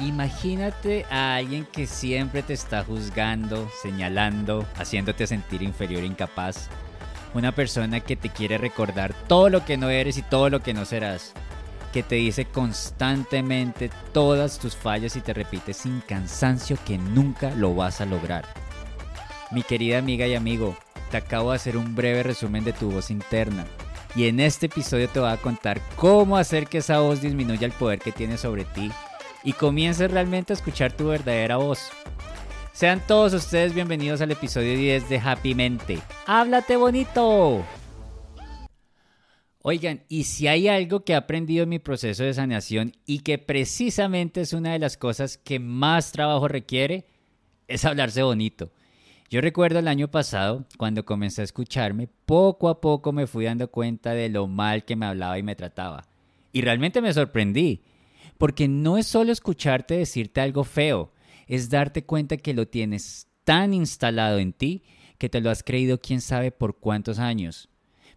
Imagínate a alguien que siempre te está juzgando, señalando, haciéndote sentir inferior e incapaz. Una persona que te quiere recordar todo lo que no eres y todo lo que no serás. Que te dice constantemente todas tus fallas y te repite sin cansancio que nunca lo vas a lograr. Mi querida amiga y amigo, te acabo de hacer un breve resumen de tu voz interna. Y en este episodio te voy a contar cómo hacer que esa voz disminuya el poder que tiene sobre ti y comiences realmente a escuchar tu verdadera voz. Sean todos ustedes bienvenidos al episodio 10 de Happy Mente. ¡Háblate bonito! Oigan, y si hay algo que he aprendido en mi proceso de sanación y que precisamente es una de las cosas que más trabajo requiere, es hablarse bonito. Yo recuerdo el año pasado, cuando comencé a escucharme, poco a poco me fui dando cuenta de lo mal que me hablaba y me trataba. Y realmente me sorprendí. Porque no es solo escucharte decirte algo feo, es darte cuenta que lo tienes tan instalado en ti que te lo has creído quién sabe por cuántos años.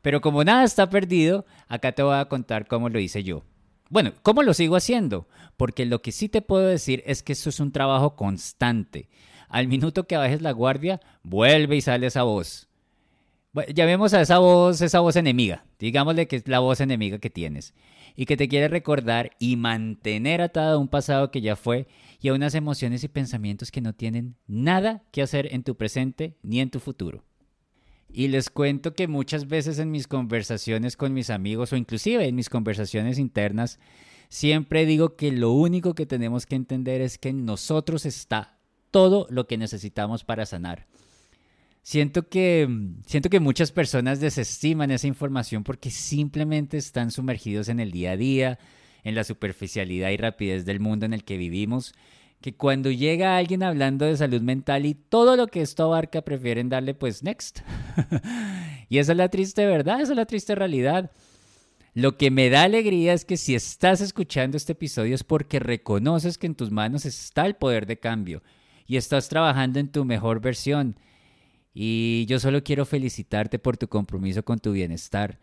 Pero como nada está perdido, acá te voy a contar cómo lo hice yo. Bueno, ¿cómo lo sigo haciendo? Porque lo que sí te puedo decir es que esto es un trabajo constante. Al minuto que bajes la guardia, vuelve y sale esa voz. Ya vemos a esa voz, esa voz enemiga. Digámosle que es la voz enemiga que tienes y que te quiere recordar y mantener atado a un pasado que ya fue y a unas emociones y pensamientos que no tienen nada que hacer en tu presente ni en tu futuro. Y les cuento que muchas veces en mis conversaciones con mis amigos o inclusive en mis conversaciones internas, siempre digo que lo único que tenemos que entender es que en nosotros está todo lo que necesitamos para sanar. Siento que, siento que muchas personas desestiman esa información porque simplemente están sumergidos en el día a día, en la superficialidad y rapidez del mundo en el que vivimos, que cuando llega alguien hablando de salud mental y todo lo que esto abarca prefieren darle pues next. y esa es la triste verdad, esa es la triste realidad. Lo que me da alegría es que si estás escuchando este episodio es porque reconoces que en tus manos está el poder de cambio y estás trabajando en tu mejor versión y yo solo quiero felicitarte por tu compromiso con tu bienestar,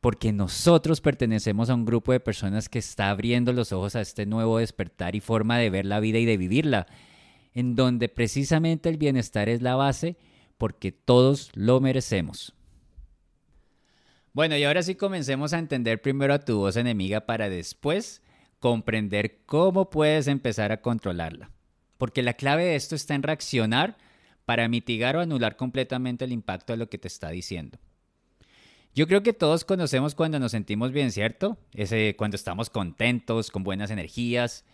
porque nosotros pertenecemos a un grupo de personas que está abriendo los ojos a este nuevo despertar y forma de ver la vida y de vivirla, en donde precisamente el bienestar es la base, porque todos lo merecemos. Bueno, y ahora sí comencemos a entender primero a tu voz enemiga para después comprender cómo puedes empezar a controlarla. Porque la clave de esto está en reaccionar para mitigar o anular completamente el impacto de lo que te está diciendo. Yo creo que todos conocemos cuando nos sentimos bien, ¿cierto? Ese cuando estamos contentos, con buenas energías.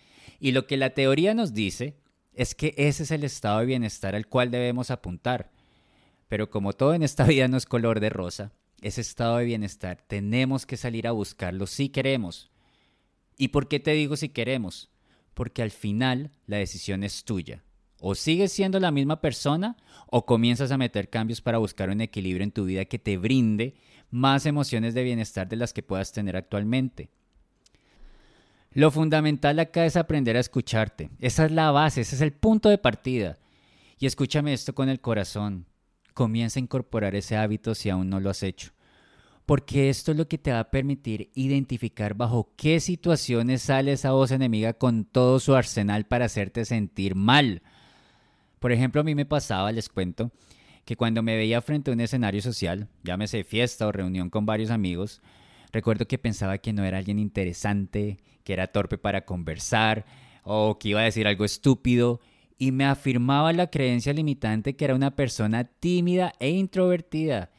Y lo que la teoría nos dice es que ese es el estado de bienestar al cual debemos apuntar. Pero como todo en esta vida no es color de rosa, ese estado de bienestar tenemos que salir a buscarlo si queremos. ¿Y por qué te digo si queremos? Porque al final la decisión es tuya. O sigues siendo la misma persona o comienzas a meter cambios para buscar un equilibrio en tu vida que te brinde más emociones de bienestar de las que puedas tener actualmente. Lo fundamental acá es aprender a escucharte. Esa es la base, ese es el punto de partida. Y escúchame esto con el corazón. Comienza a incorporar ese hábito si aún no lo has hecho. Porque esto es lo que te va a permitir identificar bajo qué situaciones sale esa voz enemiga con todo su arsenal para hacerte sentir mal por ejemplo, a mí me pasaba, les cuento, que cuando me veía frente a un escenario social, llámese fiesta o reunión con varios amigos, recuerdo que pensaba que no era alguien interesante, que era torpe para conversar o que iba a decir algo estúpido y me afirmaba la creencia limitante que era una persona tímida e introvertida.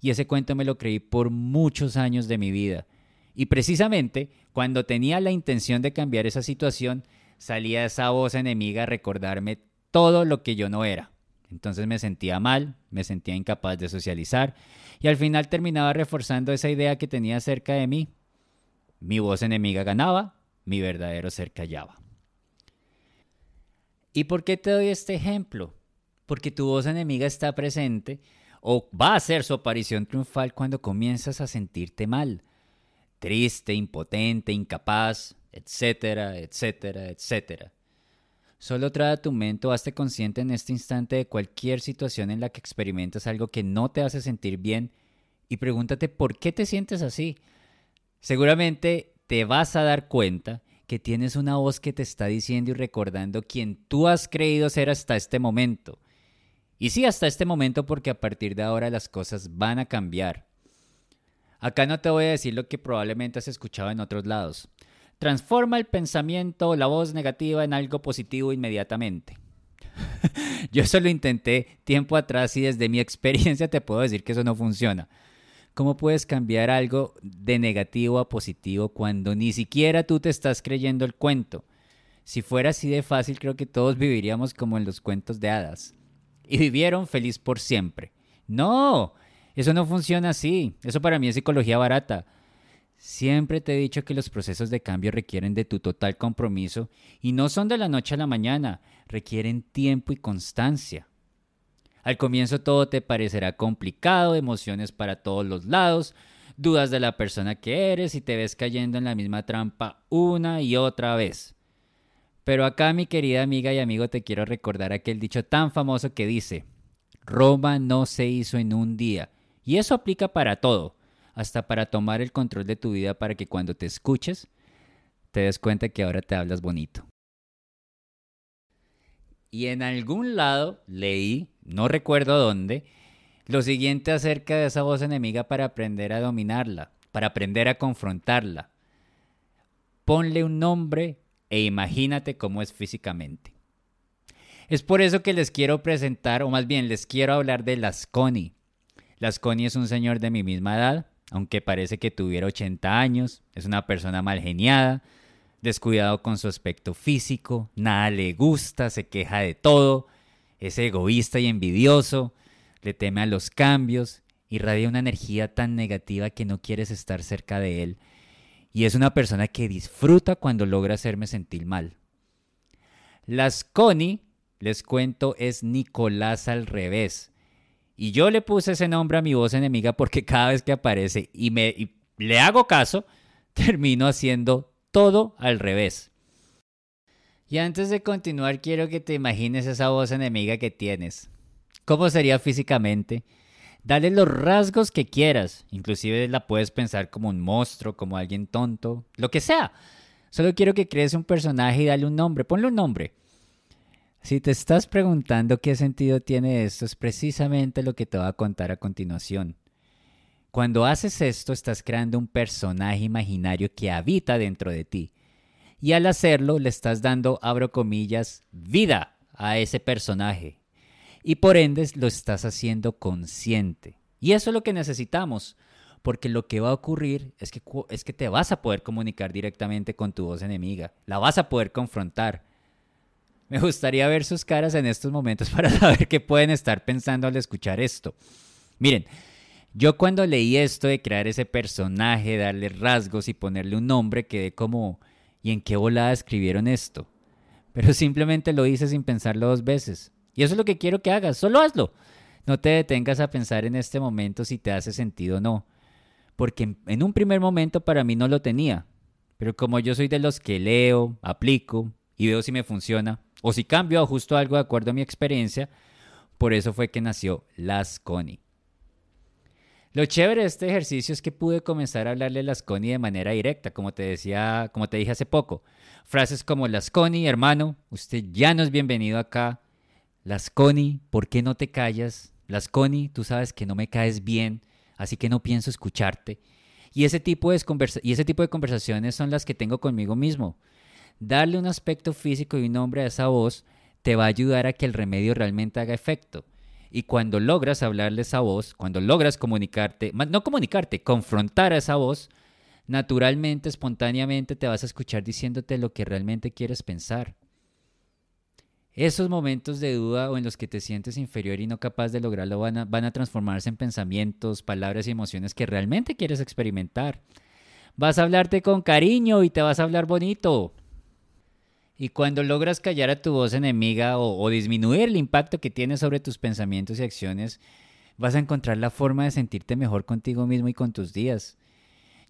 Y ese cuento me lo creí por muchos años de mi vida. Y precisamente cuando tenía la intención de cambiar esa situación, salía esa voz enemiga a recordarme todo lo que yo no era. Entonces me sentía mal, me sentía incapaz de socializar y al final terminaba reforzando esa idea que tenía cerca de mí. Mi voz enemiga ganaba, mi verdadero ser callaba. ¿Y por qué te doy este ejemplo? Porque tu voz enemiga está presente o va a hacer su aparición triunfal cuando comienzas a sentirte mal, triste, impotente, incapaz, etcétera, etcétera, etcétera. Solo trae tu mente o hazte consciente en este instante de cualquier situación en la que experimentas algo que no te hace sentir bien y pregúntate por qué te sientes así. Seguramente te vas a dar cuenta que tienes una voz que te está diciendo y recordando quién tú has creído ser hasta este momento. Y sí, hasta este momento porque a partir de ahora las cosas van a cambiar. Acá no te voy a decir lo que probablemente has escuchado en otros lados. Transforma el pensamiento la voz negativa en algo positivo inmediatamente. Yo eso lo intenté tiempo atrás y desde mi experiencia te puedo decir que eso no funciona. ¿Cómo puedes cambiar algo de negativo a positivo cuando ni siquiera tú te estás creyendo el cuento? Si fuera así de fácil, creo que todos viviríamos como en los cuentos de hadas. Y vivieron feliz por siempre. No, eso no funciona así. Eso para mí es psicología barata. Siempre te he dicho que los procesos de cambio requieren de tu total compromiso y no son de la noche a la mañana, requieren tiempo y constancia. Al comienzo todo te parecerá complicado, emociones para todos los lados, dudas de la persona que eres y te ves cayendo en la misma trampa una y otra vez. Pero acá, mi querida amiga y amigo, te quiero recordar aquel dicho tan famoso que dice, Roma no se hizo en un día. Y eso aplica para todo, hasta para tomar el control de tu vida para que cuando te escuches, te des cuenta que ahora te hablas bonito. Y en algún lado leí, no recuerdo dónde, lo siguiente acerca de esa voz enemiga para aprender a dominarla, para aprender a confrontarla. Ponle un nombre e imagínate cómo es físicamente. Es por eso que les quiero presentar, o más bien les quiero hablar de Lasconi. Lasconi es un señor de mi misma edad, aunque parece que tuviera 80 años, es una persona mal geniada, descuidado con su aspecto físico, nada le gusta, se queja de todo, es egoísta y envidioso, le teme a los cambios, irradia una energía tan negativa que no quieres estar cerca de él, y es una persona que disfruta cuando logra hacerme sentir mal. Las Connie, les cuento, es Nicolás al revés. Y yo le puse ese nombre a mi voz enemiga porque cada vez que aparece y me le hago caso, termino haciendo todo al revés. Y antes de continuar, quiero que te imagines esa voz enemiga que tienes. ¿Cómo sería físicamente? Dale los rasgos que quieras. Inclusive la puedes pensar como un monstruo, como alguien tonto, lo que sea. Solo quiero que crees un personaje y dale un nombre. Ponle un nombre. Si te estás preguntando qué sentido tiene esto, es precisamente lo que te voy a contar a continuación. Cuando haces esto, estás creando un personaje imaginario que habita dentro de ti. Y al hacerlo, le estás dando, abro comillas, vida a ese personaje. Y por ende, lo estás haciendo consciente. Y eso es lo que necesitamos. Porque lo que va a ocurrir es que, es que te vas a poder comunicar directamente con tu voz enemiga. La vas a poder confrontar. Me gustaría ver sus caras en estos momentos para saber qué pueden estar pensando al escuchar esto. Miren, yo cuando leí esto de crear ese personaje, darle rasgos y ponerle un nombre, quedé como, ¿y en qué volada escribieron esto? Pero simplemente lo hice sin pensarlo dos veces. Y eso es lo que quiero que hagas, solo hazlo. No te detengas a pensar en este momento si te hace sentido o no. Porque en un primer momento para mí no lo tenía. Pero como yo soy de los que leo, aplico y veo si me funciona, o si cambio ajusto algo de acuerdo a mi experiencia, por eso fue que nació Las Connie. Lo chévere de este ejercicio es que pude comenzar a hablarle a las de manera directa, como te decía, como te dije hace poco. Frases como las hermano, usted ya no es bienvenido acá. Las ¿por qué no te callas? Las tú sabes que no me caes bien, así que no pienso escucharte. Y ese tipo de conversaciones son las que tengo conmigo mismo. Darle un aspecto físico y un nombre a esa voz te va a ayudar a que el remedio realmente haga efecto. Y cuando logras hablarle esa voz, cuando logras comunicarte, no comunicarte, confrontar a esa voz, naturalmente, espontáneamente te vas a escuchar diciéndote lo que realmente quieres pensar. Esos momentos de duda o en los que te sientes inferior y no capaz de lograrlo van a, van a transformarse en pensamientos, palabras y emociones que realmente quieres experimentar. Vas a hablarte con cariño y te vas a hablar bonito. Y cuando logras callar a tu voz enemiga o, disminuir el impacto que tiene sobre tus pensamientos y acciones, vas a encontrar la forma de sentirte mejor contigo mismo y con tus días.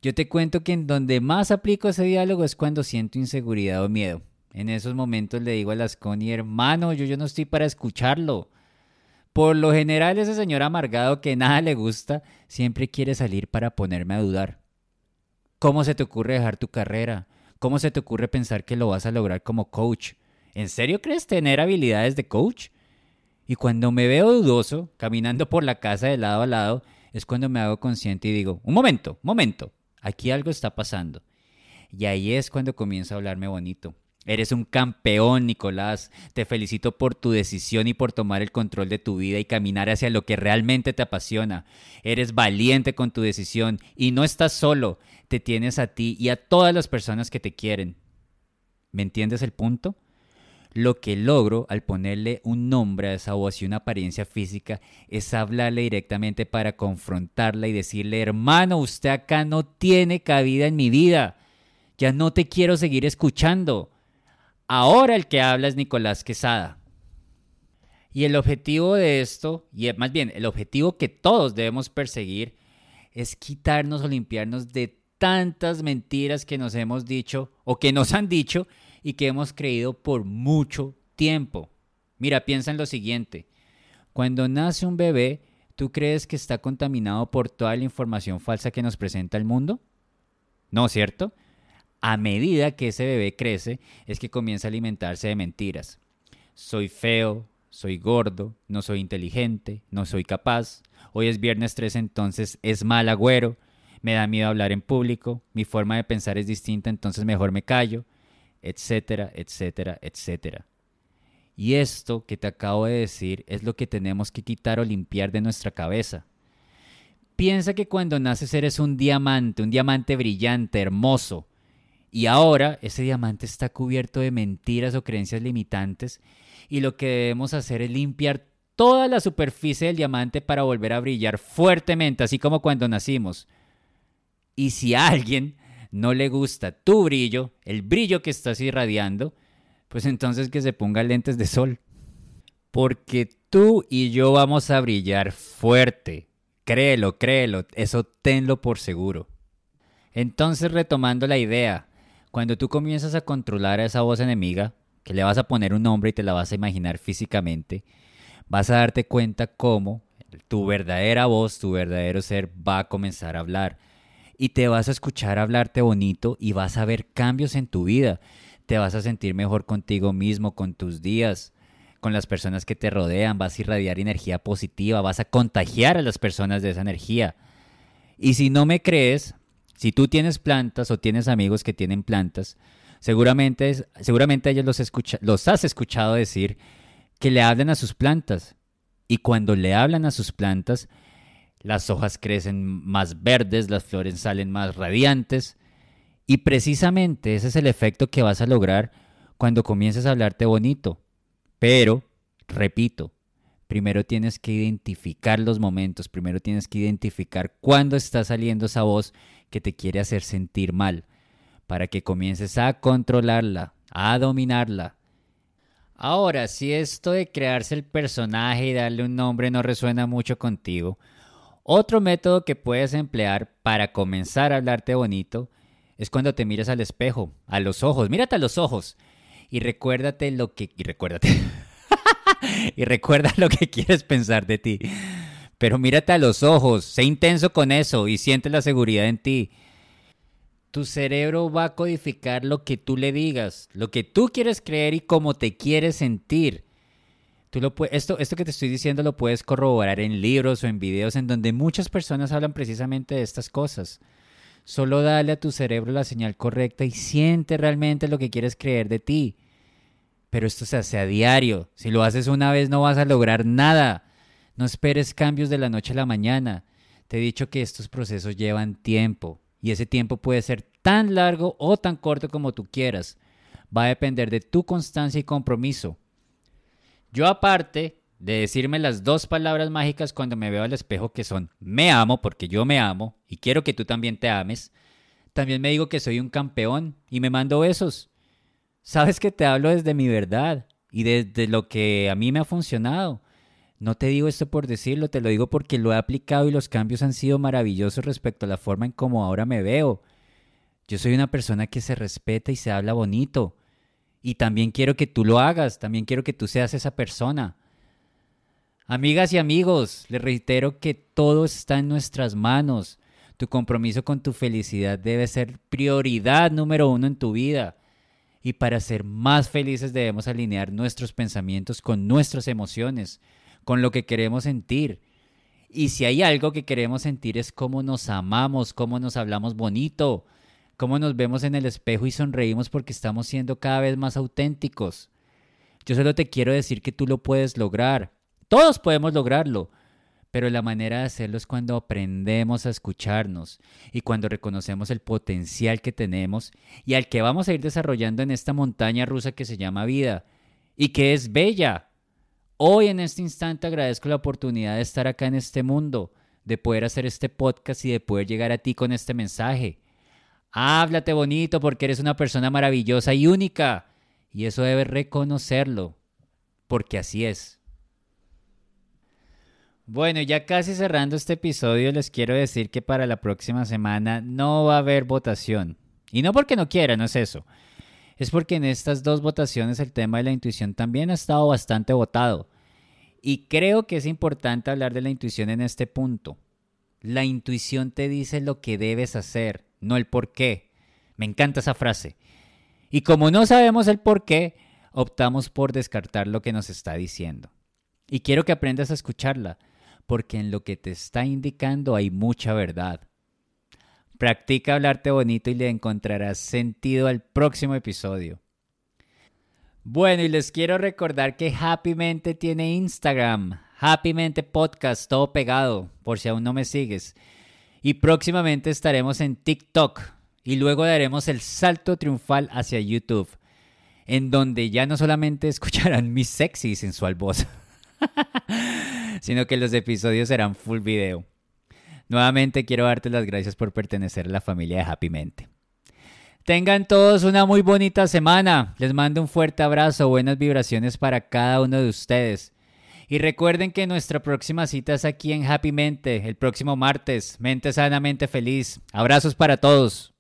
Yo te cuento que en donde más aplico ese diálogo es cuando siento inseguridad o miedo. En esos momentos le digo a las Connie, hermano, yo, yo no estoy para escucharlo. Por lo general ese señor amargado que nada le gusta siempre quiere salir para ponerme a dudar. ¿Cómo se te ocurre dejar tu carrera? ¿Cómo se te ocurre pensar que lo vas a lograr como coach? ¿En serio crees tener habilidades de coach? Y cuando me veo dudoso, caminando por la casa de lado a lado, es cuando me hago consciente y digo, un momento, momento, aquí algo está pasando. Y ahí es cuando comienzo a hablarme bonito. Eres un campeón, Nicolás. Te felicito por tu decisión y por tomar el control de tu vida y caminar hacia lo que realmente te apasiona. Eres valiente con tu decisión y no estás solo. Te tienes a ti y a todas las personas que te quieren. ¿Me entiendes el punto? Lo que logro al ponerle un nombre a esa voz y una apariencia física es hablarle directamente para confrontarla y decirle, hermano, usted acá no tiene cabida en mi vida. Ya no te quiero seguir escuchando. Ahora el que habla es Nicolás Quesada. Y el objetivo de esto, y más bien el objetivo que todos debemos perseguir, es quitarnos o limpiarnos de tantas mentiras que nos hemos dicho o que nos han dicho y que hemos creído por mucho tiempo. Mira, piensa en lo siguiente. Cuando nace un bebé, ¿tú crees que está contaminado por toda la información falsa que nos presenta el mundo? No, ¿cierto? A medida que ese bebé crece, es que comienza a alimentarse de mentiras. Soy feo, soy gordo, no soy inteligente, no soy capaz. Hoy es viernes 3, entonces es mal agüero. Me da miedo hablar en público. Mi forma de pensar es distinta, entonces mejor me callo etcétera, etcétera, etcétera. Y esto que te acabo de decir es lo que tenemos que quitar o limpiar de nuestra cabeza. Piensa que cuando naces eres un diamante, un diamante brillante, hermoso. Y ahora ese diamante está cubierto de mentiras o creencias limitantes y lo que debemos hacer es limpiar toda la superficie del diamante para volver a brillar fuertemente, así como cuando nacimos. Y si alguien no le gusta tu brillo, el brillo que estás irradiando, pues entonces que se ponga lentes de sol. Porque tú y yo vamos a brillar fuerte. Créelo, créelo, eso tenlo por seguro. Entonces, retomando la idea, cuando tú comienzas a controlar a esa voz enemiga, que le vas a poner un nombre y te la vas a imaginar físicamente, vas a darte cuenta cómo tu verdadera voz, tu verdadero ser va a comenzar a hablar y te vas a escuchar hablarte bonito y vas a ver cambios en tu vida. Te vas a sentir mejor contigo mismo, con tus días, con las personas que te rodean, vas a irradiar energía positiva, vas a contagiar a las personas de esa energía. Y si no me crees, si tú tienes plantas o tienes amigos que tienen plantas, seguramente, seguramente ellos los, los has escuchado decir que le hablan a sus plantas. Y cuando le hablan a sus plantas, las hojas crecen más verdes, las flores salen más radiantes. Y precisamente ese es el efecto que vas a lograr cuando comiences a hablarte bonito. Pero, repito, primero tienes que identificar los momentos, primero tienes que identificar cuándo está saliendo esa voz que te quiere hacer sentir mal, para que comiences a controlarla, a dominarla. Ahora, si esto de crearse el personaje y darle un nombre no resuena mucho contigo, otro método que puedes emplear para comenzar a hablarte bonito es cuando te miras al espejo, a los ojos, mírate a los ojos y recuérdate lo que y recuérdate y recuerda lo que quieres pensar de ti. Pero mírate a los ojos, sé intenso con eso y siente la seguridad en ti. Tu cerebro va a codificar lo que tú le digas, lo que tú quieres creer y cómo te quieres sentir esto, esto que te estoy diciendo lo puedes corroborar en libros o en videos en donde muchas personas hablan precisamente de estas cosas. Solo dale a tu cerebro la señal correcta y siente realmente lo que quieres creer de ti. Pero esto se hace a diario. Si lo haces una vez no vas a lograr nada. No esperes cambios de la noche a la mañana. Te he dicho que estos procesos llevan tiempo y ese tiempo puede ser tan largo o tan corto como tú quieras. Va a depender de tu constancia y compromiso. Yo aparte de decirme las dos palabras mágicas cuando me veo al espejo que son me amo porque yo me amo y quiero que tú también te ames, también me digo que soy un campeón y me mando besos. Sabes que te hablo desde mi verdad y desde lo que a mí me ha funcionado. No te digo esto por decirlo, te lo digo porque lo he aplicado y los cambios han sido maravillosos respecto a la forma en cómo ahora me veo. Yo soy una persona que se respeta y se habla bonito. Y también quiero que tú lo hagas, también quiero que tú seas esa persona. Amigas y amigos, les reitero que todo está en nuestras manos. Tu compromiso con tu felicidad debe ser prioridad número uno en tu vida. Y para ser más felices debemos alinear nuestros pensamientos con nuestras emociones, con lo que queremos sentir. Y si hay algo que queremos sentir es cómo nos amamos, cómo nos hablamos bonito, cómo nos vemos en el espejo y sonreímos porque estamos siendo cada vez más auténticos. Yo solo te quiero decir que tú lo puedes lograr. Todos podemos lograrlo. Pero la manera de hacerlo es cuando aprendemos a escucharnos y cuando reconocemos el potencial que tenemos y al que vamos a ir desarrollando en esta montaña rusa que se llama vida y que es bella. Hoy en este instante agradezco la oportunidad de estar acá en este mundo, de poder hacer este podcast y de poder llegar a ti con este mensaje. Háblate bonito porque eres una persona maravillosa y única. Y eso debes reconocerlo, porque así es. Bueno, ya casi cerrando este episodio, les quiero decir que para la próxima semana no va a haber votación. Y no porque no quiera, no es eso. Es porque en estas dos votaciones el tema de la intuición también ha estado bastante votado. Y creo que es importante hablar de la intuición en este punto. La intuición te dice lo que debes hacer, no el por qué. Me encanta esa frase. Y como no sabemos el por qué, optamos por descartar lo que nos está diciendo. Y quiero que aprendas a escucharla, porque en lo que te está indicando hay mucha verdad. Practica hablarte bonito y le encontrarás sentido al próximo episodio. Bueno, y les quiero recordar que Happy Mente tiene Instagram, Happy Mente Podcast, todo pegado, por si aún no me sigues. Y próximamente estaremos en TikTok y luego daremos el salto triunfal hacia YouTube, en donde ya no solamente escucharán mi sexy sensual voz, sino que los episodios serán full video. Nuevamente quiero darte las gracias por pertenecer a la familia de Happy Mente. Tengan todos una muy bonita semana. Les mando un fuerte abrazo, buenas vibraciones para cada uno de ustedes. Y recuerden que nuestra próxima cita es aquí en Happy Mente, el próximo martes. Mente sanamente feliz. Abrazos para todos.